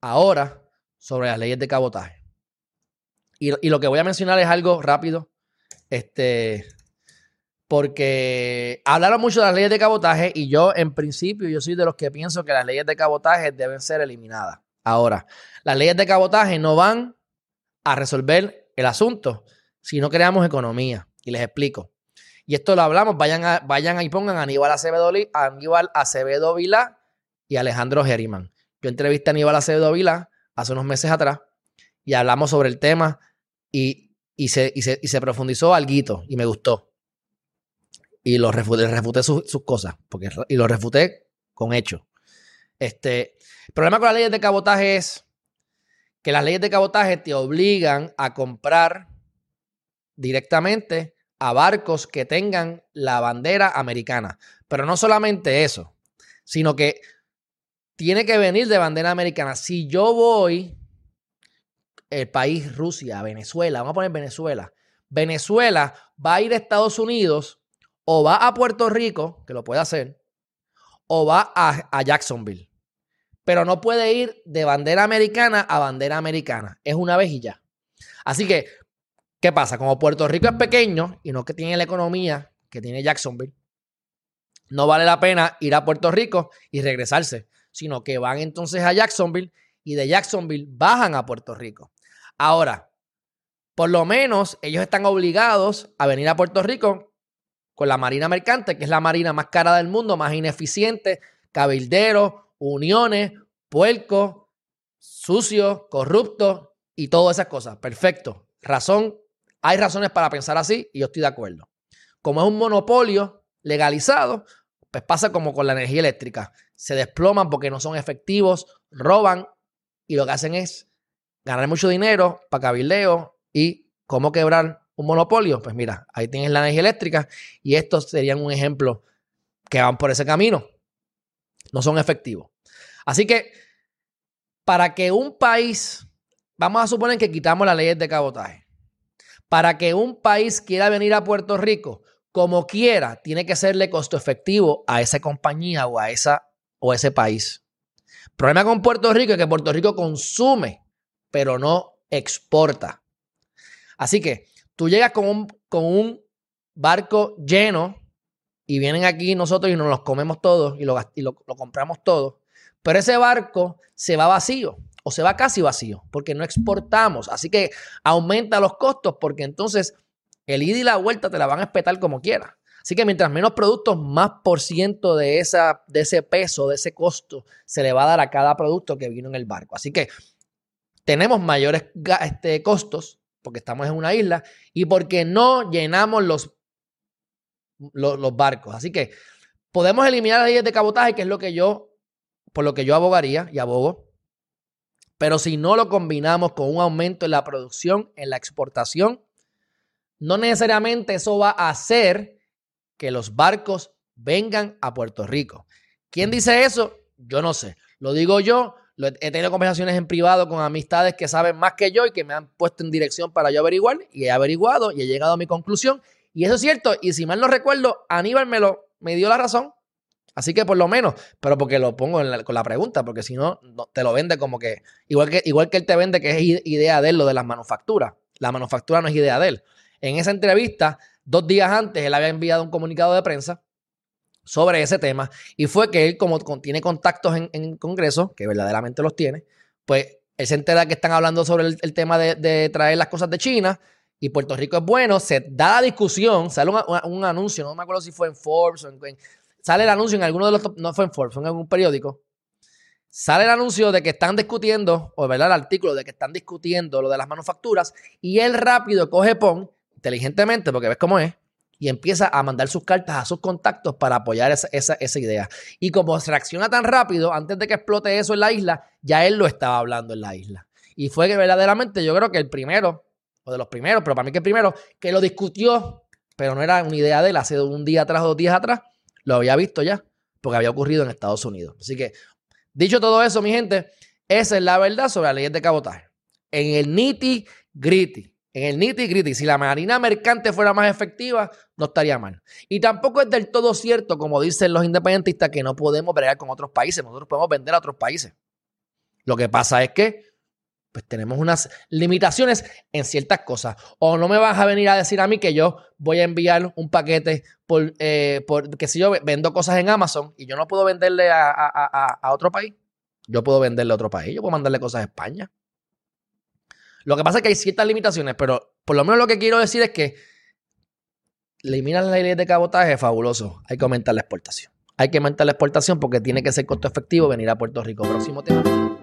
ahora sobre las leyes de cabotaje. Y, lo que voy a mencionar es algo rápido. Este, porque hablaron mucho de las leyes de cabotaje y yo en principio yo soy de los que pienso que las leyes de cabotaje deben ser eliminadas. Ahora, las leyes de cabotaje no van a resolver el asunto si no creamos economía. Y les explico. Y esto lo hablamos, vayan, a, vayan y pongan a Aníbal Acevedo, Aníbal Acevedo y Alejandro Geriman. Yo entrevisté a Aníbal Acevedo Vilá hace unos meses atrás y hablamos sobre el tema y, se, y se, profundizó algo y me gustó y lo refuté, refuté sus, cosas, porque, y lo refuté con hechos. Este, el problema con las leyes de cabotaje es que las leyes de cabotaje te obligan a comprar directamente a barcos que tengan la bandera americana. Pero no solamente eso, sino que tiene que venir de bandera americana. Si yo voy, el país Rusia, Venezuela, vamos a poner Venezuela. Venezuela va a ir a Estados Unidos o va a Puerto Rico, que lo puede hacer, o va a, Jacksonville. Pero no puede ir de bandera americana a bandera americana. Es una vez y ya. Así que, ¿qué pasa? Como Puerto Rico es pequeño y no que tiene la economía que tiene Jacksonville, no vale la pena ir a Puerto Rico y regresarse, sino que van entonces a Jacksonville y de Jacksonville bajan a Puerto Rico. Ahora, por lo menos ellos están obligados a venir a Puerto Rico con la Marina Mercante, que es la marina más cara del mundo, más ineficiente, cabilderos, uniones, puercos, sucios, corruptos y todas esas cosas. Perfecto. Razón, hay razones para pensar así y yo estoy de acuerdo. Como es un monopolio legalizado, pues pasa como con la energía eléctrica. Se desploman porque no son efectivos, roban y lo que hacen es ganar mucho dinero para cabildeo y cómo quebrar un monopolio, pues mira, ahí tienes la energía eléctrica y estos serían un ejemplo que van por ese camino. No son efectivos. Así que para que un país, vamos a suponer que quitamos las leyes de cabotaje, para que un país quiera venir a Puerto Rico, como quiera, tiene que serle costo efectivo a esa compañía o a esa o ese país. El problema con Puerto Rico es que Puerto Rico consume, pero no exporta. Así que Tú llegas con un, con un barco lleno y vienen aquí nosotros y nos los comemos todos y, lo, compramos todos. Pero ese barco se va vacío o se va casi vacío porque no exportamos. Así que aumenta los costos porque entonces el ida y la vuelta te la van a espetar como quieras. Así que mientras menos productos, más por ciento de, esa, de ese peso, de ese costo, se le va a dar a cada producto que vino en el barco. Así que tenemos mayores este, costos porque estamos en una isla y porque no llenamos los, los, barcos. Así que podemos eliminar las leyes de cabotaje, que es lo que yo, por lo que yo abogaría y abogo. Pero si no lo combinamos con un aumento en la producción, en la exportación, no necesariamente eso va a hacer que los barcos vengan a Puerto Rico. ¿Quién dice eso? Yo no sé. Lo digo yo, he tenido conversaciones en privado con amistades que saben más que yo y que me han puesto en dirección para yo averiguar y he averiguado y he llegado a mi conclusión. Y eso es cierto. Y si mal no recuerdo, Aníbal me, lo, me dio la razón. Así que por lo menos, pero porque lo pongo con la pregunta, porque si no, te lo vende como que igual, que, igual que él te vende que es idea de él lo de las manufacturas. La manufactura no es idea de él. En esa entrevista, dos días antes, él había enviado un comunicado de prensa sobre ese tema y fue que él como tiene contactos en, en Congreso, que verdaderamente los tiene, pues él se entera que están hablando sobre el, tema de, traer las cosas de China y Puerto Rico es bueno, se da la discusión, sale un, anuncio, no me acuerdo si fue en Forbes o en, sale el anuncio en alguno de los, no fue en Forbes, fue en algún periódico, sale el anuncio de que están discutiendo, o verdad el artículo de que están discutiendo lo de las manufacturas y él rápido coge PON, inteligentemente, porque ves cómo es, y empieza a mandar sus cartas a sus contactos para apoyar esa, idea. Y como se reacciona tan rápido, antes de que explote eso en la isla, ya él lo estaba hablando en la isla. Y fue que verdaderamente yo creo que el primero, o de los primeros, pero para mí que el primero, que lo discutió, pero no era una idea de él, hace un día atrás o dos días atrás, lo había visto ya, porque había ocurrido en Estados Unidos. Así que, dicho todo eso, mi gente, esa es la verdad sobre la ley de cabotaje. En el nitty gritty en el nitty gritty, si la marina mercante fuera más efectiva, no estaría mal. Y tampoco es del todo cierto, como dicen los independentistas, que no podemos bregar con otros países. Nosotros podemos vender a otros países. Lo que pasa es que pues tenemos unas limitaciones en ciertas cosas. O no me vas a venir a decir a mí que yo voy a enviar un paquete por, eh, que si yo vendo cosas en Amazon y yo no puedo venderle a, a, otro país, yo puedo venderle a otro país, yo puedo mandarle cosas a España. Lo que pasa es que hay ciertas limitaciones, pero por lo menos lo que quiero decir es que eliminar la ley de cabotaje fabuloso. Hay que aumentar la exportación. Hay que aumentar la exportación porque tiene que ser costo efectivo venir a Puerto Rico. Próximo tema.